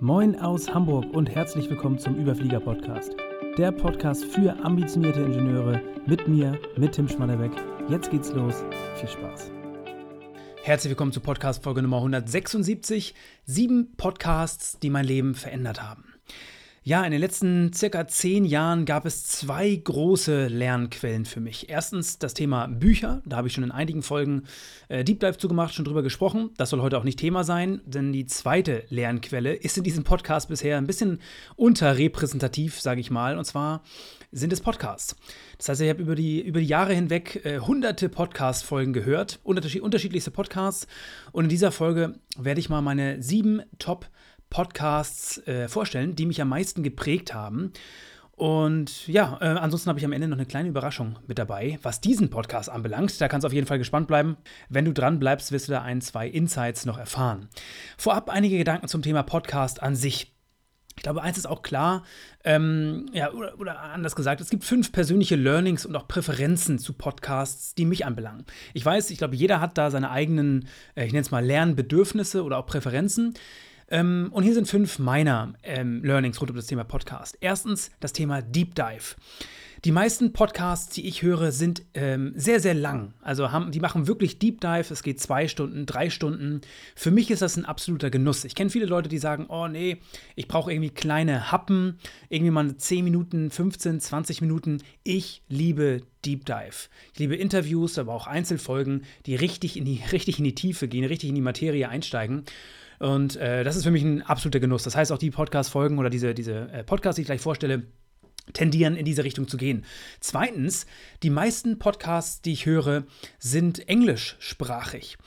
Moin aus Hamburg und herzlich willkommen zum Überflieger Podcast. Der Podcast für ambitionierte Ingenieure mit mir, mit Tim Schmannerbeck. Jetzt geht's los. Viel Spaß. Herzlich willkommen zu Podcast Folge Nummer 176. Sieben Podcasts, die mein Leben verändert haben. Ja, in den letzten circa zehn Jahren gab es zwei große Lernquellen für mich. Erstens das Thema Bücher. Da habe ich schon in einigen Folgen äh, Deep Dive zugemacht, schon drüber gesprochen. Das soll heute auch nicht Thema sein, denn die zweite Lernquelle ist in diesem Podcast bisher ein bisschen unterrepräsentativ, sage ich mal. Und zwar sind es Podcasts. Das heißt, ich habe über die, über die Jahre hinweg äh, hunderte Podcast-Folgen gehört, unterschiedlichste Podcasts. Und in dieser Folge werde ich mal meine sieben Top- Podcasts äh, vorstellen, die mich am meisten geprägt haben. Und ja, äh, ansonsten habe ich am Ende noch eine kleine Überraschung mit dabei, was diesen Podcast anbelangt. Da kannst du auf jeden Fall gespannt bleiben. Wenn du dran bleibst, wirst du da ein, zwei Insights noch erfahren. Vorab einige Gedanken zum Thema Podcast an sich. Ich glaube, eins ist auch klar, ähm, ja, oder, oder, anders gesagt, es gibt fünf persönliche Learnings und auch Präferenzen zu Podcasts, die mich anbelangen. Ich weiß, ich glaube, jeder hat da seine eigenen, äh, ich nenne es mal Lernbedürfnisse oder auch Präferenzen. Ähm, und hier sind fünf meiner ähm, Learnings rund um das Thema Podcast. Erstens das Thema Deep Dive. Die meisten Podcasts, die ich höre, sind ähm, sehr, sehr lang. Also haben, die machen wirklich Deep Dive. Es geht zwei Stunden, drei Stunden. Für mich ist das ein absoluter Genuss. Ich kenne viele Leute, die sagen, oh nee, ich brauche irgendwie kleine Happen, irgendwie mal 10 Minuten, 15, 20 Minuten. Ich liebe Deep Dive. Ich liebe Interviews, aber auch Einzelfolgen, die richtig in die, richtig in die Tiefe gehen, richtig in die Materie einsteigen. Und äh, das ist für mich ein absoluter Genuss. Das heißt, auch die Podcast-Folgen oder diese, diese äh, Podcasts, die ich gleich vorstelle, tendieren in diese Richtung zu gehen. Zweitens, die meisten Podcasts, die ich höre, sind englischsprachig.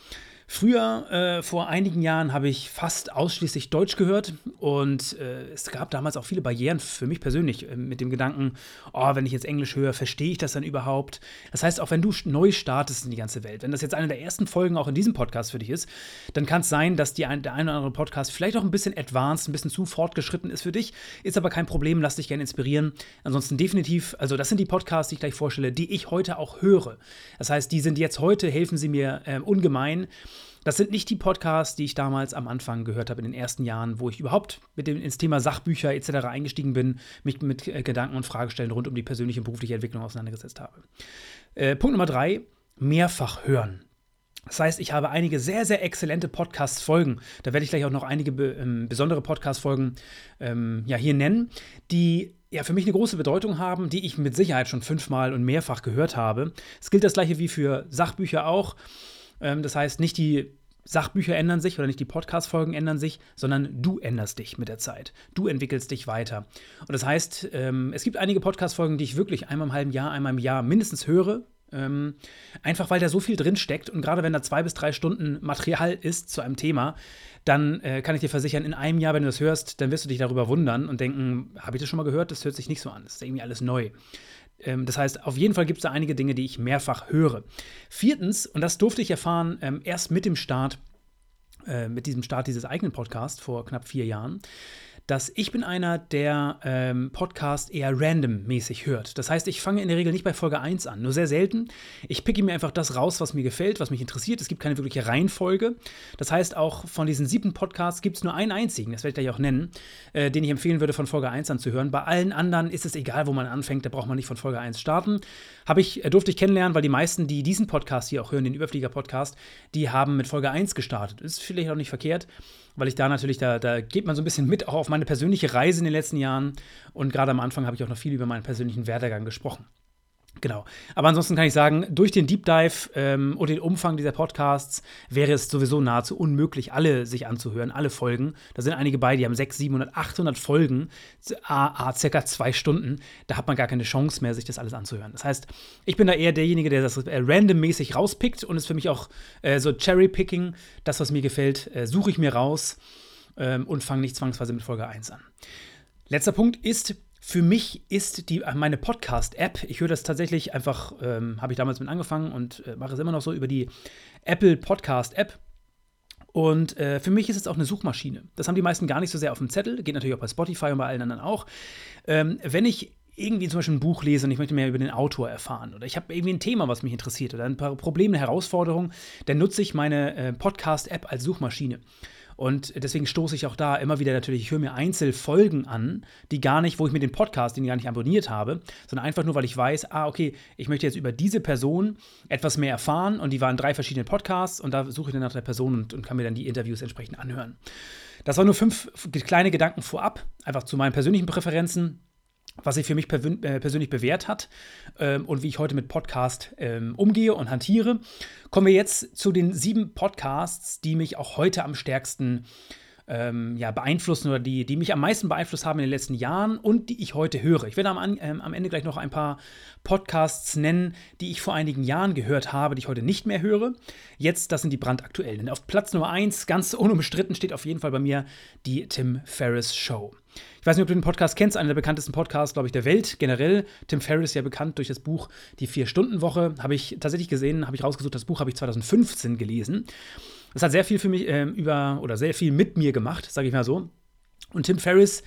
Früher, äh, vor einigen Jahren, habe ich fast ausschließlich Deutsch gehört und äh, es gab damals auch viele Barrieren für mich persönlich äh, mit dem Gedanken, oh, wenn ich jetzt Englisch höre, verstehe ich das dann überhaupt? Das heißt, auch wenn du neu startest in die ganze Welt, wenn das jetzt eine der ersten Folgen auch in diesem Podcast für dich ist, dann kann es sein, dass die ein, der eine oder andere Podcast vielleicht auch ein bisschen advanced, ein bisschen zu fortgeschritten ist für dich, ist aber kein Problem, lass dich gerne inspirieren. Ansonsten definitiv, also das sind die Podcasts, die ich gleich vorstelle, die ich heute auch höre. Das heißt, die sind jetzt heute, helfen sie mir äh, ungemein. Das sind nicht die Podcasts, die ich damals am Anfang gehört habe, in den ersten Jahren, wo ich überhaupt mit dem, ins Thema Sachbücher etc. eingestiegen bin, mich mit äh, Gedanken und Fragestellen rund um die persönliche und berufliche Entwicklung auseinandergesetzt habe. Äh, Punkt Nummer drei, mehrfach hören. Das heißt, ich habe einige sehr, sehr exzellente Podcast-Folgen. Da werde ich gleich auch noch einige be ähm, besondere Podcast-Folgen ähm, ja, hier nennen, die ja für mich eine große Bedeutung haben, die ich mit Sicherheit schon fünfmal und mehrfach gehört habe. Es gilt das gleiche wie für Sachbücher auch. Ähm, das heißt, nicht die Sachbücher ändern sich oder nicht die Podcast-Folgen ändern sich, sondern du änderst dich mit der Zeit. Du entwickelst dich weiter. Und das heißt, ähm, es gibt einige Podcast-Folgen, die ich wirklich einmal im halben Jahr, einmal im Jahr mindestens höre. Ähm, einfach weil da so viel drin steckt und gerade wenn da zwei bis drei Stunden Material ist zu einem Thema, dann äh, kann ich dir versichern, in einem Jahr, wenn du das hörst, dann wirst du dich darüber wundern und denken, habe ich das schon mal gehört? Das hört sich nicht so an. Das ist irgendwie alles neu. Ähm, das heißt, auf jeden Fall gibt es da einige Dinge, die ich mehrfach höre. Viertens, und das durfte ich erfahren ähm, erst mit dem Start, äh, mit diesem Start dieses eigenen Podcasts vor knapp vier Jahren, dass ich bin einer, der ähm, Podcast eher randommäßig hört. Das heißt, ich fange in der Regel nicht bei Folge 1 an, nur sehr selten. Ich picke mir einfach das raus, was mir gefällt, was mich interessiert. Es gibt keine wirkliche Reihenfolge. Das heißt, auch von diesen sieben Podcasts gibt es nur einen einzigen, das werde ich gleich auch nennen, äh, den ich empfehlen würde, von Folge 1 an zu hören. Bei allen anderen ist es egal, wo man anfängt, da braucht man nicht von Folge 1 starten. Habe ich, äh, durfte ich kennenlernen, weil die meisten, die diesen Podcast hier auch hören, den Überflieger-Podcast, die haben mit Folge 1 gestartet. Ist vielleicht auch nicht verkehrt weil ich da natürlich, da, da geht man so ein bisschen mit auch auf meine persönliche Reise in den letzten Jahren. Und gerade am Anfang habe ich auch noch viel über meinen persönlichen Werdegang gesprochen. Genau. Aber ansonsten kann ich sagen, durch den Deep Dive ähm, und den Umfang dieser Podcasts wäre es sowieso nahezu unmöglich, alle sich anzuhören, alle Folgen. Da sind einige bei, die haben 600, 700, 800 Folgen, a, a, circa zwei Stunden. Da hat man gar keine Chance mehr, sich das alles anzuhören. Das heißt, ich bin da eher derjenige, der das äh, randommäßig rauspickt und ist für mich auch äh, so Cherry-Picking. Das, was mir gefällt, äh, suche ich mir raus ähm, und fange nicht zwangsweise mit Folge 1 an. Letzter Punkt ist, für mich ist die, meine Podcast-App, ich höre das tatsächlich einfach, ähm, habe ich damals mit angefangen und äh, mache es immer noch so über die Apple Podcast-App. Und äh, für mich ist es auch eine Suchmaschine. Das haben die meisten gar nicht so sehr auf dem Zettel, geht natürlich auch bei Spotify und bei allen anderen auch. Ähm, wenn ich irgendwie zum Beispiel ein Buch lese und ich möchte mehr über den Autor erfahren oder ich habe irgendwie ein Thema, was mich interessiert oder ein paar Probleme, Herausforderungen, dann nutze ich meine äh, Podcast-App als Suchmaschine. Und deswegen stoße ich auch da immer wieder natürlich, ich höre mir Einzelfolgen an, die gar nicht, wo ich mir den Podcast, den ich gar nicht abonniert habe, sondern einfach nur, weil ich weiß, ah, okay, ich möchte jetzt über diese Person etwas mehr erfahren und die waren drei verschiedene Podcasts und da suche ich dann nach der Person und, und kann mir dann die Interviews entsprechend anhören. Das waren nur fünf kleine Gedanken vorab, einfach zu meinen persönlichen Präferenzen was sich für mich äh, persönlich bewährt hat ähm, und wie ich heute mit Podcast ähm, umgehe und hantiere. Kommen wir jetzt zu den sieben Podcasts, die mich auch heute am stärksten ähm, ja, beeinflussen oder die, die mich am meisten beeinflusst haben in den letzten Jahren und die ich heute höre. Ich werde am, ähm, am Ende gleich noch ein paar Podcasts nennen, die ich vor einigen Jahren gehört habe, die ich heute nicht mehr höre. Jetzt, das sind die brandaktuellen. Auf Platz Nummer 1, ganz unumstritten, steht auf jeden Fall bei mir die Tim Ferriss Show. Ich weiß nicht, ob du den Podcast kennst, einer der bekanntesten Podcasts, glaube ich, der Welt generell. Tim Ferriss ja bekannt durch das Buch Die Vier-Stunden-Woche. Habe ich tatsächlich gesehen, habe ich rausgesucht, das Buch habe ich 2015 gelesen. Das hat sehr viel für mich äh, über oder sehr viel mit mir gemacht, sage ich mal so. Und Tim Ferriss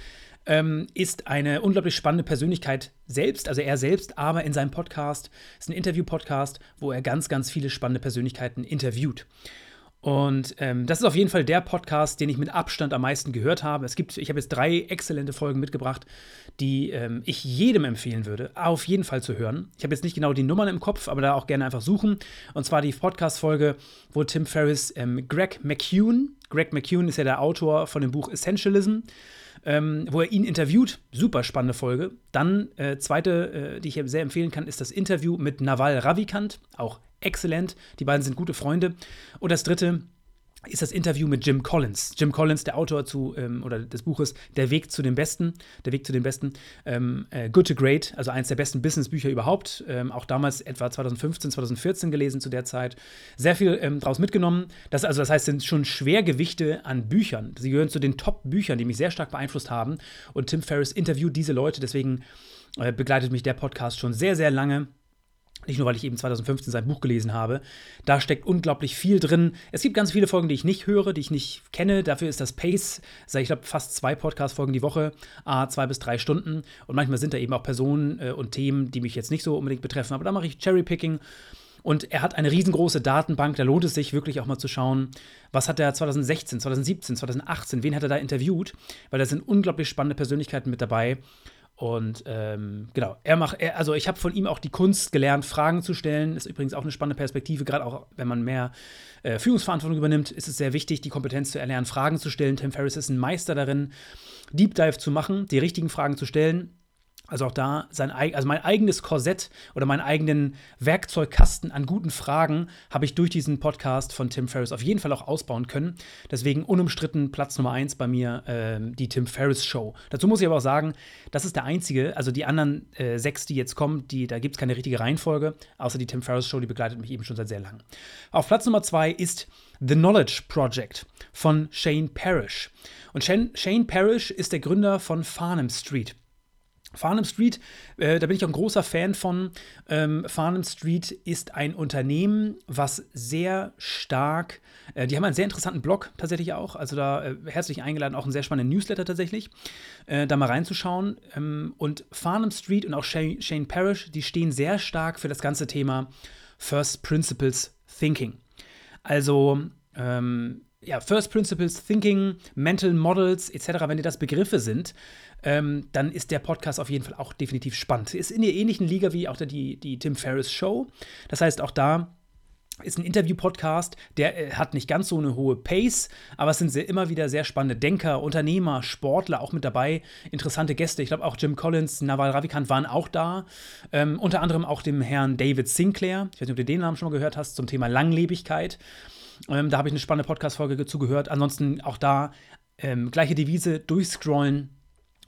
ähm, ist eine unglaublich spannende Persönlichkeit selbst, also er selbst, aber in seinem Podcast ist ein Interview-Podcast, wo er ganz, ganz viele spannende Persönlichkeiten interviewt. Und ähm, das ist auf jeden Fall der Podcast, den ich mit Abstand am meisten gehört habe. Es gibt, ich habe jetzt drei exzellente Folgen mitgebracht, die ähm, ich jedem empfehlen würde, auf jeden Fall zu hören. Ich habe jetzt nicht genau die Nummern im Kopf, aber da auch gerne einfach suchen. Und zwar die Podcast-Folge, wo Tim Ferriss ähm, Greg McCune, Greg McCune ist ja der Autor von dem Buch Essentialism, ähm, wo er ihn interviewt. Super spannende Folge. Dann, äh, zweite, äh, die ich sehr empfehlen kann, ist das Interview mit Naval Ravikant, auch exzellent. Die beiden sind gute Freunde. Und das dritte ist das Interview mit Jim Collins. Jim Collins, der Autor zu, ähm, oder des Buches Der Weg zu den Besten, der Weg zu den Besten, ähm, äh, Good to Great, also eines der besten Businessbücher überhaupt. Ähm, auch damals etwa 2015, 2014 gelesen zu der Zeit. Sehr viel ähm, draus mitgenommen. Das, also, das heißt, sind schon Schwergewichte an Büchern. Sie gehören zu den Top-Büchern, die mich sehr stark beeinflusst haben. Und Tim Ferriss interviewt diese Leute, deswegen äh, begleitet mich der Podcast schon sehr, sehr lange. Nicht nur, weil ich eben 2015 sein Buch gelesen habe. Da steckt unglaublich viel drin. Es gibt ganz viele Folgen, die ich nicht höre, die ich nicht kenne. Dafür ist das Pace, ich glaube, fast zwei Podcast-Folgen die Woche, a zwei bis drei Stunden. Und manchmal sind da eben auch Personen äh, und Themen, die mich jetzt nicht so unbedingt betreffen. Aber da mache ich Cherry-Picking. Und er hat eine riesengroße Datenbank, da lohnt es sich wirklich auch mal zu schauen, was hat er 2016, 2017, 2018, wen hat er da interviewt, weil da sind unglaublich spannende Persönlichkeiten mit dabei. Und ähm, genau, er macht, er, also ich habe von ihm auch die Kunst gelernt, Fragen zu stellen. Ist übrigens auch eine spannende Perspektive, gerade auch wenn man mehr äh, Führungsverantwortung übernimmt, ist es sehr wichtig, die Kompetenz zu erlernen, Fragen zu stellen. Tim Ferriss ist ein Meister darin, Deep Dive zu machen, die richtigen Fragen zu stellen also auch da sein also mein eigenes Korsett oder meinen eigenen Werkzeugkasten an guten Fragen habe ich durch diesen Podcast von Tim Ferriss auf jeden Fall auch ausbauen können. Deswegen unumstritten Platz Nummer eins bei mir äh, die Tim Ferriss Show. Dazu muss ich aber auch sagen, das ist der einzige, also die anderen äh, sechs, die jetzt kommen, die, da gibt es keine richtige Reihenfolge, außer die Tim Ferriss Show, die begleitet mich eben schon seit sehr langem. Auf Platz Nummer zwei ist The Knowledge Project von Shane Parrish. Und Shane, Shane Parrish ist der Gründer von Farnham Street. Farnham Street, äh, da bin ich auch ein großer Fan von. Ähm, Farnham Street ist ein Unternehmen, was sehr stark, äh, die haben einen sehr interessanten Blog tatsächlich auch, also da äh, herzlich eingeladen, auch einen sehr spannenden Newsletter tatsächlich, äh, da mal reinzuschauen. Ähm, und Farnham Street und auch Shane, Shane Parrish, die stehen sehr stark für das ganze Thema First Principles Thinking. Also, ähm, ja, First Principles Thinking, Mental Models etc., wenn dir das Begriffe sind, ähm, dann ist der Podcast auf jeden Fall auch definitiv spannend. Ist in der ähnlichen Liga wie auch die, die Tim Ferriss Show. Das heißt, auch da ist ein Interview-Podcast, der äh, hat nicht ganz so eine hohe Pace, aber es sind sehr, immer wieder sehr spannende Denker, Unternehmer, Sportler auch mit dabei, interessante Gäste. Ich glaube auch Jim Collins, Naval Ravikant waren auch da. Ähm, unter anderem auch dem Herrn David Sinclair. Ich weiß nicht, ob du den Namen schon mal gehört hast, zum Thema Langlebigkeit. Ähm, da habe ich eine spannende Podcast-Folge zugehört. Ansonsten auch da ähm, gleiche Devise, durchscrollen,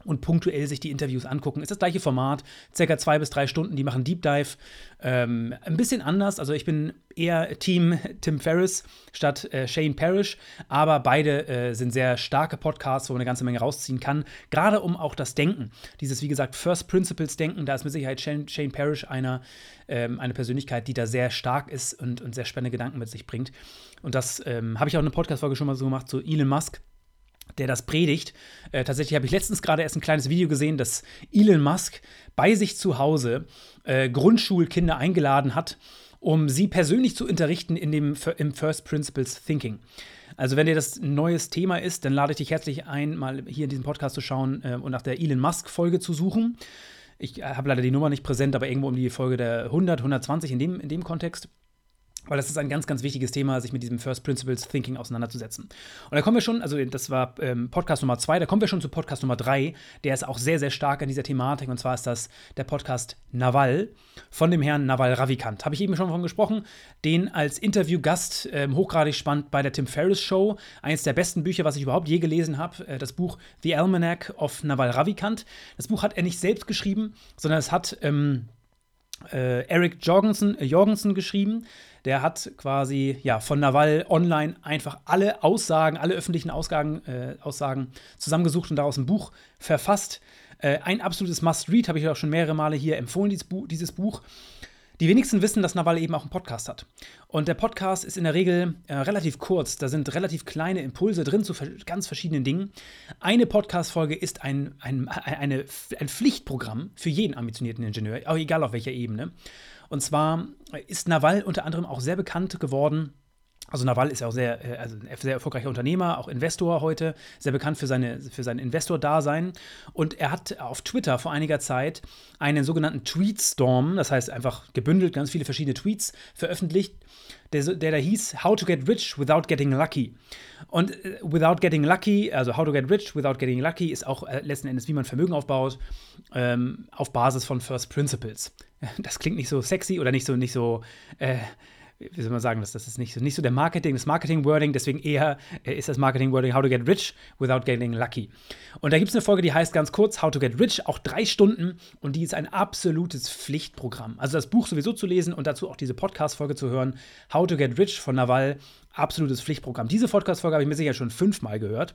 und punktuell sich die Interviews angucken. Ist das gleiche Format, circa zwei bis drei Stunden, die machen Deep Dive. Ähm, ein bisschen anders, also ich bin eher Team Tim Ferriss statt äh, Shane Parrish, aber beide äh, sind sehr starke Podcasts, wo man eine ganze Menge rausziehen kann. Gerade um auch das Denken, dieses wie gesagt First Principles Denken, da ist mit Sicherheit Shane, Shane Parrish einer, ähm, eine Persönlichkeit, die da sehr stark ist und, und sehr spannende Gedanken mit sich bringt. Und das ähm, habe ich auch in einer Podcast-Folge schon mal so gemacht zu Elon Musk der das predigt. Äh, tatsächlich habe ich letztens gerade erst ein kleines Video gesehen, dass Elon Musk bei sich zu Hause äh, Grundschulkinder eingeladen hat, um sie persönlich zu unterrichten in dem, im First Principles Thinking. Also, wenn dir das ein neues Thema ist, dann lade ich dich herzlich ein, mal hier in diesem Podcast zu schauen äh, und nach der Elon Musk-Folge zu suchen. Ich äh, habe leider die Nummer nicht präsent, aber irgendwo um die Folge der 100, 120 in dem, in dem Kontext. Weil das ist ein ganz, ganz wichtiges Thema, sich mit diesem First Principles Thinking auseinanderzusetzen. Und da kommen wir schon, also das war ähm, Podcast Nummer zwei, da kommen wir schon zu Podcast Nummer drei. Der ist auch sehr, sehr stark an dieser Thematik. Und zwar ist das der Podcast Naval von dem Herrn Naval Ravikant. Habe ich eben schon von gesprochen. Den als Interviewgast ähm, hochgradig spannend bei der Tim Ferriss Show. Eines der besten Bücher, was ich überhaupt je gelesen habe. Äh, das Buch The Almanac of Naval Ravikant. Das Buch hat er nicht selbst geschrieben, sondern es hat ähm, äh, Eric Jorgensen, äh, Jorgensen geschrieben. Der hat quasi ja, von Nawal online einfach alle Aussagen, alle öffentlichen Aussagen, äh, Aussagen zusammengesucht und daraus ein Buch verfasst. Äh, ein absolutes Must-Read, habe ich auch schon mehrere Male hier empfohlen, dieses Buch. Dieses Buch. Die wenigsten wissen, dass Nawal eben auch einen Podcast hat. Und der Podcast ist in der Regel äh, relativ kurz. Da sind relativ kleine Impulse drin zu ganz verschiedenen Dingen. Eine Podcast-Folge ist ein, ein, eine, ein Pflichtprogramm für jeden ambitionierten Ingenieur, auch egal auf welcher Ebene. Und zwar ist Nawal unter anderem auch sehr bekannt geworden also Naval ist ja auch sehr, äh, also ein sehr erfolgreicher Unternehmer, auch Investor heute, sehr bekannt für, seine, für sein Investor-Dasein. Und er hat auf Twitter vor einiger Zeit einen sogenannten Tweetstorm, das heißt einfach gebündelt ganz viele verschiedene Tweets veröffentlicht, der, der da hieß How to get rich without getting lucky. Und äh, without getting lucky, also how to get rich without getting lucky, ist auch äh, letzten Endes, wie man Vermögen aufbaut, ähm, auf Basis von First Principles. Das klingt nicht so sexy oder nicht so, nicht so äh, wie soll man sagen, das, das ist nicht so, nicht so der Marketing, das Marketing-Wording, deswegen eher äh, ist das Marketing-Wording How to get rich without getting lucky. Und da gibt es eine Folge, die heißt ganz kurz How to get rich, auch drei Stunden und die ist ein absolutes Pflichtprogramm. Also das Buch sowieso zu lesen und dazu auch diese Podcast-Folge zu hören, How to get rich von Naval, absolutes Pflichtprogramm. Diese Podcast-Folge habe ich mir sicher schon fünfmal gehört.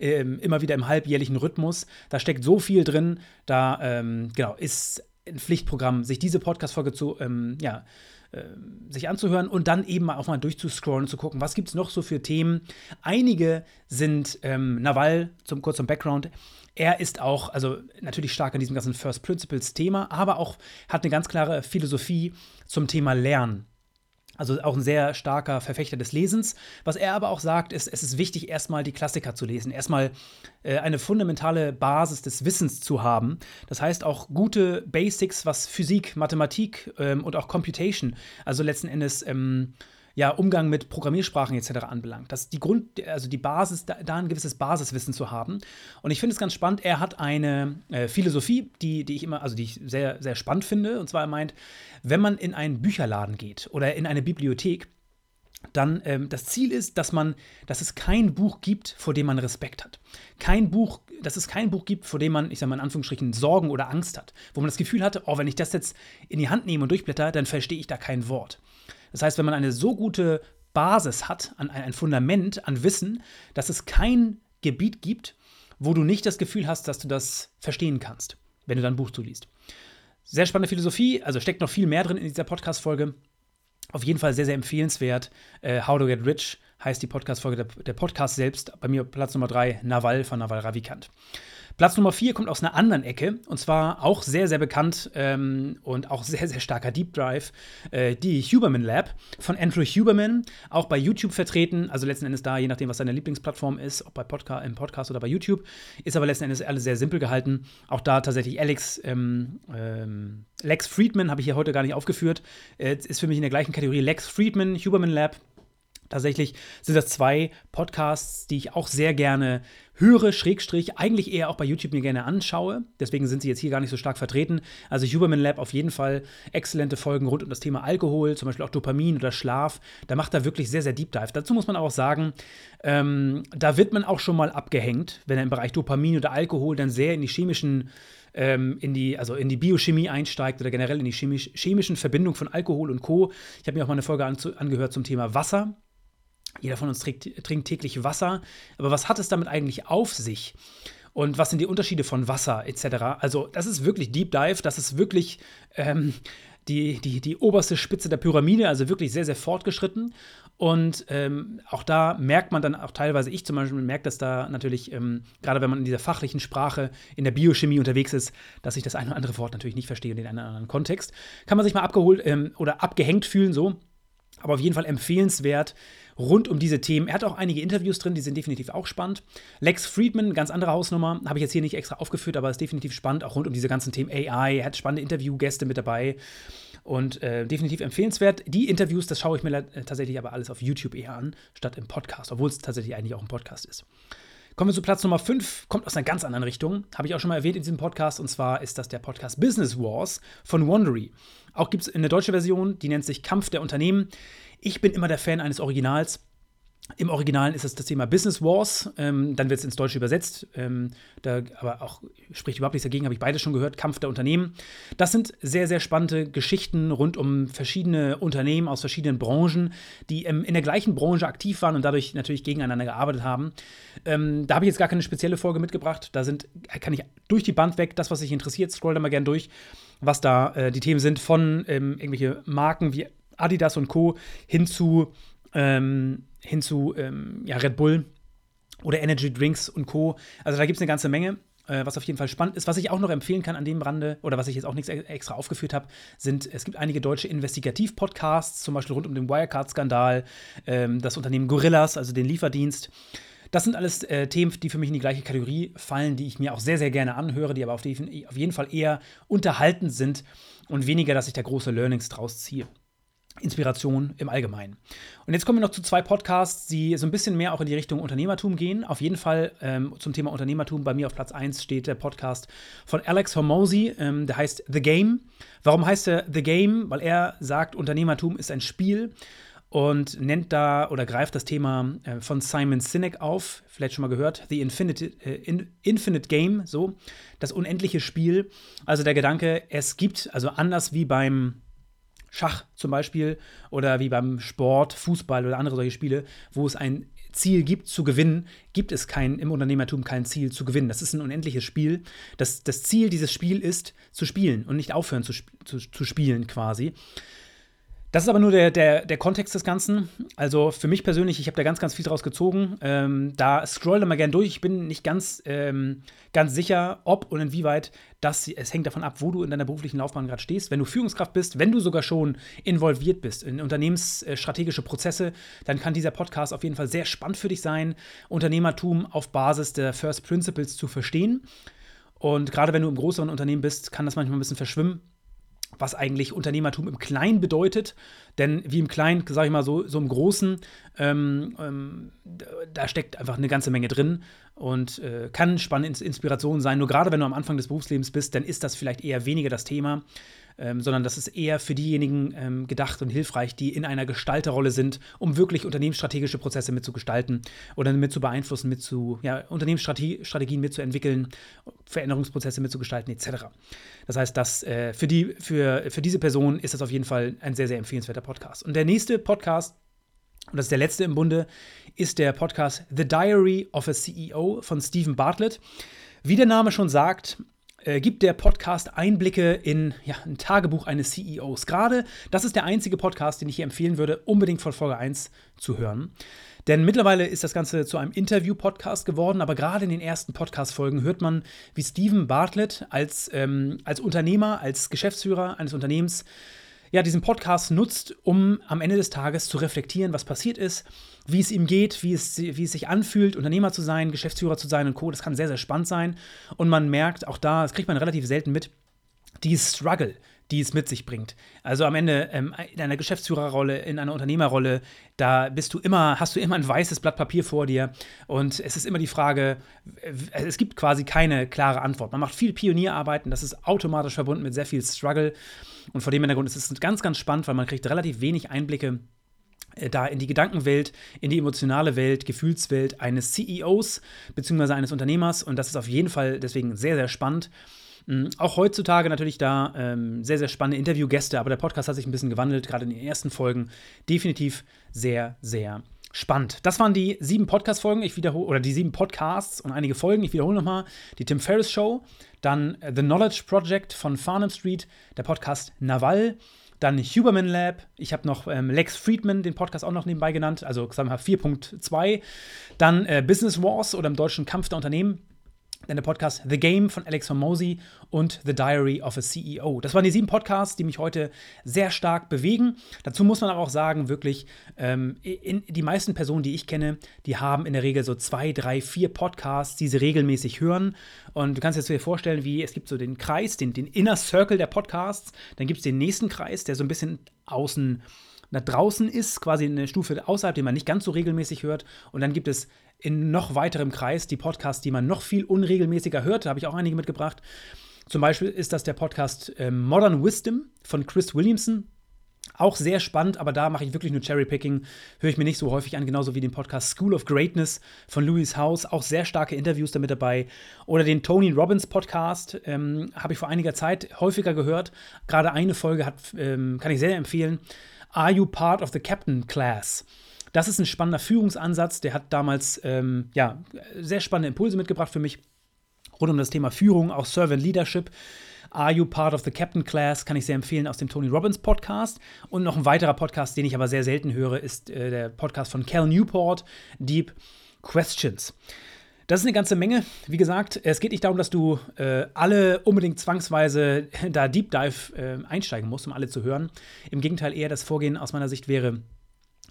Ähm, immer wieder im halbjährlichen Rhythmus. Da steckt so viel drin. Da ähm, genau, ist ein Pflichtprogramm, sich diese Podcast-Folge zu, ähm, ja, äh, sich anzuhören und dann eben auch mal durchzuscrollen zu gucken, was gibt es noch so für Themen. Einige sind ähm, Nawal, zum kurzen Background. Er ist auch, also natürlich stark an diesem ganzen First Principles Thema, aber auch hat eine ganz klare Philosophie zum Thema Lernen. Also auch ein sehr starker Verfechter des Lesens. Was er aber auch sagt, ist, es ist wichtig, erstmal die Klassiker zu lesen, erstmal äh, eine fundamentale Basis des Wissens zu haben. Das heißt auch gute Basics, was Physik, Mathematik ähm, und auch Computation, also letzten Endes ähm, ja, Umgang mit Programmiersprachen etc. anbelangt. Das die Grund, also die Basis, da, da ein gewisses Basiswissen zu haben. Und ich finde es ganz spannend, er hat eine äh, Philosophie, die, die ich immer, also die ich sehr, sehr spannend finde. Und zwar er meint, wenn man in einen Bücherladen geht oder in eine Bibliothek, dann ähm, das Ziel ist, dass man, dass es kein Buch gibt, vor dem man Respekt hat. Kein Buch, dass es kein Buch gibt, vor dem man, ich sage mal in Anführungsstrichen, Sorgen oder Angst hat. Wo man das Gefühl hatte, oh, wenn ich das jetzt in die Hand nehme und durchblätter, dann verstehe ich da kein Wort. Das heißt, wenn man eine so gute Basis hat, ein Fundament an Wissen, dass es kein Gebiet gibt, wo du nicht das Gefühl hast, dass du das verstehen kannst, wenn du dein Buch zuliest. Sehr spannende Philosophie, also steckt noch viel mehr drin in dieser Podcast-Folge. Auf jeden Fall sehr, sehr empfehlenswert. Äh, How to Get Rich heißt die Podcast-Folge, der, Podcast selbst. Bei mir Platz Nummer 3, Naval von Naval Ravikant. Platz Nummer 4 kommt aus einer anderen Ecke und zwar auch sehr, sehr bekannt ähm, und auch sehr, sehr starker Deep Drive, äh, die Huberman Lab von Andrew Huberman, auch bei YouTube vertreten, also letzten Endes da, je nachdem, was seine Lieblingsplattform ist, ob bei Podca im Podcast oder bei YouTube, ist aber letzten Endes alles sehr simpel gehalten. Auch da tatsächlich Alex, ähm, ähm, Lex Friedman habe ich hier heute gar nicht aufgeführt, äh, ist für mich in der gleichen Kategorie Lex Friedman, Huberman Lab. Tatsächlich sind das zwei Podcasts, die ich auch sehr gerne höre, Schrägstrich, eigentlich eher auch bei YouTube mir gerne anschaue. Deswegen sind sie jetzt hier gar nicht so stark vertreten. Also Huberman Lab auf jeden Fall exzellente Folgen rund um das Thema Alkohol, zum Beispiel auch Dopamin oder Schlaf. Da macht er wirklich sehr, sehr Deep Dive. Dazu muss man auch sagen, ähm, da wird man auch schon mal abgehängt, wenn er im Bereich Dopamin oder Alkohol dann sehr in die chemischen ähm, in die, also in die Biochemie einsteigt oder generell in die chemisch, chemischen Verbindungen von Alkohol und Co. Ich habe mir auch mal eine Folge an, angehört zum Thema Wasser. Jeder von uns trinkt, trinkt täglich Wasser. Aber was hat es damit eigentlich auf sich? Und was sind die Unterschiede von Wasser etc.? Also, das ist wirklich Deep Dive, das ist wirklich ähm, die, die, die oberste Spitze der Pyramide, also wirklich sehr, sehr fortgeschritten. Und ähm, auch da merkt man dann auch teilweise, ich zum Beispiel merke das da natürlich, ähm, gerade wenn man in dieser fachlichen Sprache in der Biochemie unterwegs ist, dass ich das eine oder andere Wort natürlich nicht verstehe in den einen oder anderen Kontext. Kann man sich mal abgeholt ähm, oder abgehängt fühlen, so. Aber auf jeden Fall empfehlenswert rund um diese Themen. Er hat auch einige Interviews drin, die sind definitiv auch spannend. Lex Friedman, ganz andere Hausnummer, habe ich jetzt hier nicht extra aufgeführt, aber ist definitiv spannend, auch rund um diese ganzen Themen AI. Er hat spannende Interviewgäste mit dabei und äh, definitiv empfehlenswert. Die Interviews, das schaue ich mir äh, tatsächlich aber alles auf YouTube eher an, statt im Podcast, obwohl es tatsächlich eigentlich auch ein Podcast ist. Kommen wir zu Platz Nummer 5, kommt aus einer ganz anderen Richtung. Habe ich auch schon mal erwähnt in diesem Podcast. Und zwar ist das der Podcast Business Wars von Wondery. Auch gibt es eine deutsche Version, die nennt sich Kampf der Unternehmen. Ich bin immer der Fan eines Originals. Im Originalen ist es das Thema Business Wars, ähm, dann wird es ins Deutsche übersetzt, ähm, da, aber auch spricht überhaupt nichts dagegen, habe ich beides schon gehört, Kampf der Unternehmen. Das sind sehr, sehr spannende Geschichten rund um verschiedene Unternehmen aus verschiedenen Branchen, die ähm, in der gleichen Branche aktiv waren und dadurch natürlich gegeneinander gearbeitet haben. Ähm, da habe ich jetzt gar keine spezielle Folge mitgebracht, da sind, kann ich durch die Band weg, das, was sich interessiert, scroll da mal gern durch, was da äh, die Themen sind, von ähm, irgendwelche Marken wie Adidas und Co. hin zu ähm, hin zu ähm, ja, Red Bull oder Energy Drinks und Co. Also da gibt es eine ganze Menge, äh, was auf jeden Fall spannend ist. Was ich auch noch empfehlen kann an dem Rande, oder was ich jetzt auch nichts extra aufgeführt habe, sind, es gibt einige deutsche Investigativ-Podcasts, zum Beispiel rund um den Wirecard-Skandal, ähm, das Unternehmen Gorillas, also den Lieferdienst. Das sind alles äh, Themen, die für mich in die gleiche Kategorie fallen, die ich mir auch sehr, sehr gerne anhöre, die aber auf, die, auf jeden Fall eher unterhaltend sind und weniger, dass ich da große Learnings draus ziehe. Inspiration im Allgemeinen. Und jetzt kommen wir noch zu zwei Podcasts, die so ein bisschen mehr auch in die Richtung Unternehmertum gehen. Auf jeden Fall ähm, zum Thema Unternehmertum bei mir auf Platz 1 steht der Podcast von Alex Hormozy, ähm, der heißt The Game. Warum heißt er The Game? Weil er sagt, Unternehmertum ist ein Spiel und nennt da oder greift das Thema äh, von Simon Sinek auf, vielleicht schon mal gehört, The Infinite, äh, in, Infinite Game, so, das unendliche Spiel. Also der Gedanke, es gibt, also anders wie beim Schach zum Beispiel oder wie beim Sport, Fußball oder andere solche Spiele, wo es ein Ziel gibt zu gewinnen, gibt es kein, im Unternehmertum kein Ziel zu gewinnen. Das ist ein unendliches Spiel. Das, das Ziel dieses Spiels ist, zu spielen und nicht aufhören zu, zu, zu spielen quasi. Das ist aber nur der, der, der Kontext des Ganzen. Also für mich persönlich, ich habe da ganz, ganz viel draus gezogen. Ähm, da scroll da mal gern durch. Ich bin nicht ganz, ähm, ganz sicher, ob und inwieweit das, es hängt davon ab, wo du in deiner beruflichen Laufbahn gerade stehst. Wenn du Führungskraft bist, wenn du sogar schon involviert bist in unternehmensstrategische Prozesse, dann kann dieser Podcast auf jeden Fall sehr spannend für dich sein, Unternehmertum auf Basis der First Principles zu verstehen. Und gerade wenn du im größeren Unternehmen bist, kann das manchmal ein bisschen verschwimmen was eigentlich Unternehmertum im Kleinen bedeutet. Denn wie im Kleinen, sage ich mal so, so im Großen, ähm, ähm, da steckt einfach eine ganze Menge drin und äh, kann spannende Inspiration sein. Nur gerade wenn du am Anfang des Berufslebens bist, dann ist das vielleicht eher weniger das Thema ähm, sondern das ist eher für diejenigen ähm, gedacht und hilfreich, die in einer Gestalterrolle sind, um wirklich unternehmensstrategische Prozesse mitzugestalten oder mit zu beeinflussen, mit zu, ja, Unternehmensstrategien mitzuentwickeln, Veränderungsprozesse mitzugestalten, etc. Das heißt, dass, äh, für, die, für, für diese Person ist das auf jeden Fall ein sehr, sehr empfehlenswerter Podcast. Und der nächste Podcast, und das ist der letzte im Bunde, ist der Podcast The Diary of a CEO von Stephen Bartlett. Wie der Name schon sagt, äh, gibt der Podcast Einblicke in ja, ein Tagebuch eines CEOs. Gerade das ist der einzige Podcast, den ich hier empfehlen würde, unbedingt von Folge 1 zu hören. Denn mittlerweile ist das Ganze zu einem Interview-Podcast geworden, aber gerade in den ersten Podcast-Folgen hört man, wie Steven Bartlett als, ähm, als Unternehmer, als Geschäftsführer eines Unternehmens ja, diesen Podcast nutzt, um am Ende des Tages zu reflektieren, was passiert ist, wie es ihm geht, wie es, wie es sich anfühlt, Unternehmer zu sein, Geschäftsführer zu sein und Co. Das kann sehr, sehr spannend sein. Und man merkt auch da, das kriegt man relativ selten mit, die Struggle, die es mit sich bringt. Also am Ende ähm, in einer Geschäftsführerrolle, in einer Unternehmerrolle, da bist du immer, hast du immer ein weißes Blatt Papier vor dir und es ist immer die Frage, es gibt quasi keine klare Antwort. Man macht viel Pionierarbeiten, das ist automatisch verbunden mit sehr viel Struggle und vor dem Hintergrund ist es ganz, ganz spannend, weil man kriegt relativ wenig Einblicke da in die Gedankenwelt, in die emotionale Welt, Gefühlswelt eines CEOs bzw. eines Unternehmers und das ist auf jeden Fall deswegen sehr, sehr spannend. Mm, auch heutzutage natürlich da ähm, sehr, sehr spannende Interviewgäste, aber der Podcast hat sich ein bisschen gewandelt, gerade in den ersten Folgen. Definitiv sehr, sehr spannend. Das waren die sieben Podcast-Folgen, ich wiederhole, oder die sieben Podcasts und einige Folgen. Ich wiederhole nochmal die Tim Ferriss Show, dann The Knowledge Project von Farnham Street, der Podcast Naval, dann Huberman Lab, ich habe noch ähm, Lex Friedman, den Podcast auch noch nebenbei genannt, also sagen wir 4.2, dann äh, Business Wars oder im deutschen Kampf der Unternehmen dann der Podcast The Game von Alex Hormozy und The Diary of a CEO. Das waren die sieben Podcasts, die mich heute sehr stark bewegen. Dazu muss man aber auch sagen, wirklich, ähm, in, die meisten Personen, die ich kenne, die haben in der Regel so zwei, drei, vier Podcasts, die sie regelmäßig hören. Und du kannst dir vorstellen, wie es gibt so den Kreis, den, den Inner Circle der Podcasts, dann gibt es den nächsten Kreis, der so ein bisschen außen nach draußen ist, quasi eine Stufe außerhalb, den man nicht ganz so regelmäßig hört. Und dann gibt es in noch weiterem Kreis die Podcasts, die man noch viel unregelmäßiger hört. Da habe ich auch einige mitgebracht. Zum Beispiel ist das der Podcast äh, Modern Wisdom von Chris Williamson. Auch sehr spannend, aber da mache ich wirklich nur Cherry-Picking. Höre ich mir nicht so häufig an, genauso wie den Podcast School of Greatness von Louis House. Auch sehr starke Interviews damit dabei. Oder den Tony Robbins Podcast ähm, habe ich vor einiger Zeit häufiger gehört. Gerade eine Folge hat, ähm, kann ich sehr empfehlen. Are You Part of the Captain Class? Das ist ein spannender Führungsansatz. Der hat damals ähm, ja, sehr spannende Impulse mitgebracht für mich rund um das Thema Führung, auch Servant Leadership. Are You Part of the Captain Class? Kann ich sehr empfehlen aus dem Tony Robbins Podcast. Und noch ein weiterer Podcast, den ich aber sehr selten höre, ist äh, der Podcast von Cal Newport, Deep Questions. Das ist eine ganze Menge. Wie gesagt, es geht nicht darum, dass du äh, alle unbedingt zwangsweise da Deep Dive äh, einsteigen musst, um alle zu hören. Im Gegenteil, eher das Vorgehen aus meiner Sicht wäre,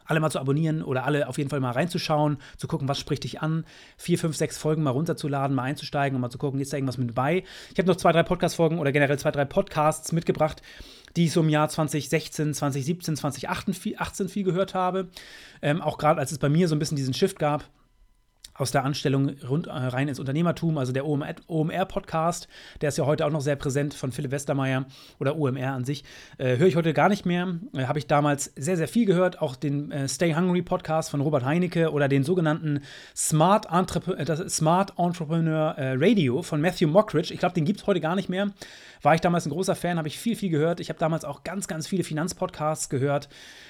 alle mal zu abonnieren oder alle auf jeden Fall mal reinzuschauen, zu gucken, was spricht dich an, vier, fünf, sechs Folgen mal runterzuladen, mal einzusteigen und mal zu gucken, ist da irgendwas mit dabei. Ich habe noch zwei, drei Podcast-Folgen oder generell zwei, drei Podcasts mitgebracht, die ich so im Jahr 2016, 2017, 2018 viel gehört habe. Ähm, auch gerade als es bei mir so ein bisschen diesen Shift gab aus der Anstellung rund, äh, rein ins Unternehmertum, also der OMR-Podcast, der ist ja heute auch noch sehr präsent von Philipp Westermeier oder OMR an sich, äh, höre ich heute gar nicht mehr. Äh, Habe ich damals sehr, sehr viel gehört, auch den äh, Stay Hungry Podcast von Robert Heinecke oder den sogenannten Smart, Entrep äh, Smart Entrepreneur äh, Radio von Matthew Mockridge. Ich glaube, den gibt es heute gar nicht mehr. War ich damals ein großer Fan, habe ich viel, viel gehört. Ich habe damals auch ganz, ganz viele Finanzpodcasts gehört.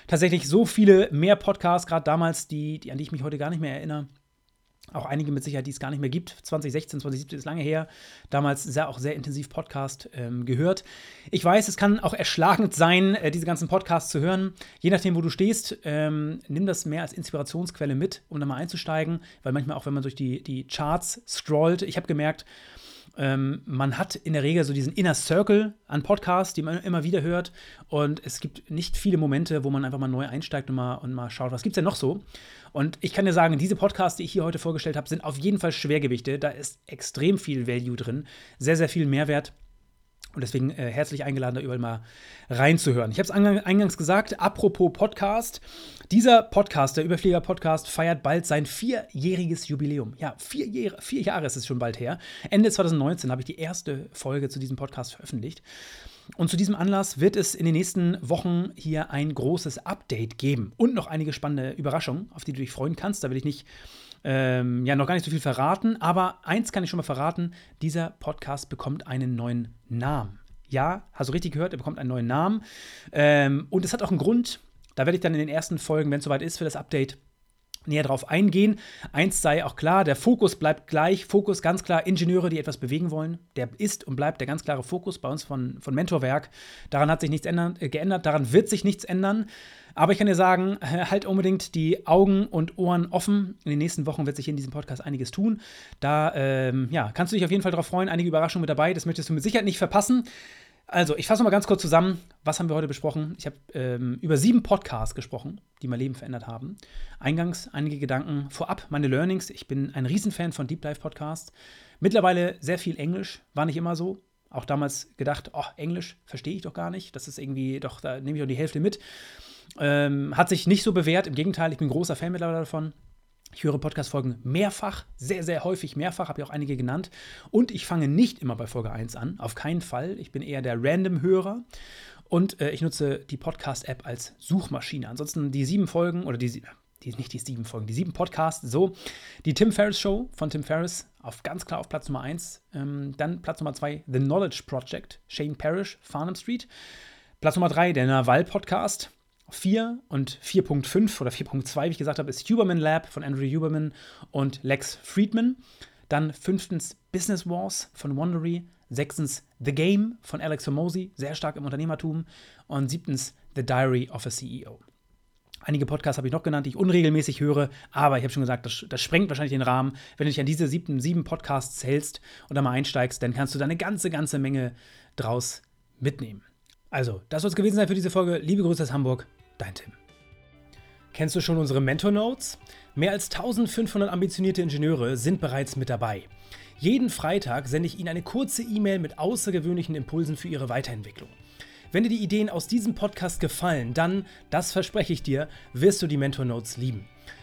Tatsächlich so viele mehr Podcasts, gerade damals, die, die, an die ich mich heute gar nicht mehr erinnere. Auch einige mit Sicherheit, die es gar nicht mehr gibt. 2016, 2017 ist lange her. Damals sehr, auch sehr intensiv Podcast ähm, gehört. Ich weiß, es kann auch erschlagend sein, äh, diese ganzen Podcasts zu hören. Je nachdem, wo du stehst, ähm, nimm das mehr als Inspirationsquelle mit, um da mal einzusteigen. Weil manchmal auch, wenn man durch die, die Charts scrollt, ich habe gemerkt, ähm, man hat in der Regel so diesen Inner Circle an Podcasts, die man immer wieder hört. Und es gibt nicht viele Momente, wo man einfach mal neu einsteigt und mal, und mal schaut, was gibt es denn noch so. Und ich kann dir sagen, diese Podcasts, die ich hier heute vorgestellt habe, sind auf jeden Fall Schwergewichte. Da ist extrem viel Value drin, sehr, sehr viel Mehrwert. Und deswegen äh, herzlich eingeladen, da überall mal reinzuhören. Ich habe es eingangs gesagt, apropos Podcast. Dieser Podcast, der Überflieger-Podcast, feiert bald sein vierjähriges Jubiläum. Ja, vier Jahre, vier Jahre ist es schon bald her. Ende 2019 habe ich die erste Folge zu diesem Podcast veröffentlicht. Und zu diesem Anlass wird es in den nächsten Wochen hier ein großes Update geben und noch einige spannende Überraschungen, auf die du dich freuen kannst. Da will ich nicht ähm, ja noch gar nicht so viel verraten, aber eins kann ich schon mal verraten: Dieser Podcast bekommt einen neuen Namen. Ja, hast du richtig gehört, er bekommt einen neuen Namen. Ähm, und es hat auch einen Grund. Da werde ich dann in den ersten Folgen, wenn es soweit ist für das Update, näher drauf eingehen. Eins sei auch klar, der Fokus bleibt gleich. Fokus ganz klar Ingenieure, die etwas bewegen wollen. Der ist und bleibt der ganz klare Fokus bei uns von, von Mentorwerk. Daran hat sich nichts ändern, äh, geändert, daran wird sich nichts ändern. Aber ich kann dir sagen, halt unbedingt die Augen und Ohren offen. In den nächsten Wochen wird sich in diesem Podcast einiges tun. Da ähm, ja, kannst du dich auf jeden Fall darauf freuen. Einige Überraschungen mit dabei. Das möchtest du mit Sicherheit nicht verpassen. Also, ich fasse mal ganz kurz zusammen. Was haben wir heute besprochen? Ich habe ähm, über sieben Podcasts gesprochen, die mein Leben verändert haben. Eingangs einige Gedanken. Vorab meine Learnings. Ich bin ein Riesenfan von Deep Dive Podcasts. Mittlerweile sehr viel Englisch. War nicht immer so. Auch damals gedacht, oh, Englisch verstehe ich doch gar nicht. Das ist irgendwie, doch, da nehme ich auch die Hälfte mit. Ähm, hat sich nicht so bewährt. Im Gegenteil, ich bin großer Fan mittlerweile davon. Ich höre Podcast-Folgen mehrfach, sehr, sehr häufig mehrfach, habe ich auch einige genannt. Und ich fange nicht immer bei Folge 1 an, auf keinen Fall. Ich bin eher der Random-Hörer. Und äh, ich nutze die Podcast-App als Suchmaschine. Ansonsten die sieben Folgen oder die, die, nicht die sieben Folgen, die sieben Podcasts, so. Die Tim Ferriss Show von Tim Ferriss, auf, ganz klar auf Platz Nummer 1. Ähm, dann Platz Nummer 2, The Knowledge Project, Shane Parrish, Farnham Street. Platz Nummer 3, der Naval Podcast. 4 und 4.5 oder 4.2, wie ich gesagt habe, ist Huberman Lab von Andrew Huberman und Lex Friedman. Dann fünftens Business Wars von Wondery. Sechstens The Game von Alex Hormozy, sehr stark im Unternehmertum. Und siebtens The Diary of a CEO. Einige Podcasts habe ich noch genannt, die ich unregelmäßig höre, aber ich habe schon gesagt, das, das, sprengt wahrscheinlich den Rahmen. Wenn du dich an diese sieben, sieben Podcasts hältst und da mal einsteigst, dann kannst du da eine ganze, ganze Menge draus mitnehmen. Also, das soll es gewesen sein für diese Folge. Liebe Grüße aus Hamburg, dein Tim. Kennst du schon unsere Mentor Notes? Mehr als 1500 ambitionierte Ingenieure sind bereits mit dabei. Jeden Freitag sende ich Ihnen eine kurze E-Mail mit außergewöhnlichen Impulsen für Ihre Weiterentwicklung. Wenn dir die Ideen aus diesem Podcast gefallen, dann, das verspreche ich dir, wirst du die Mentor Notes lieben.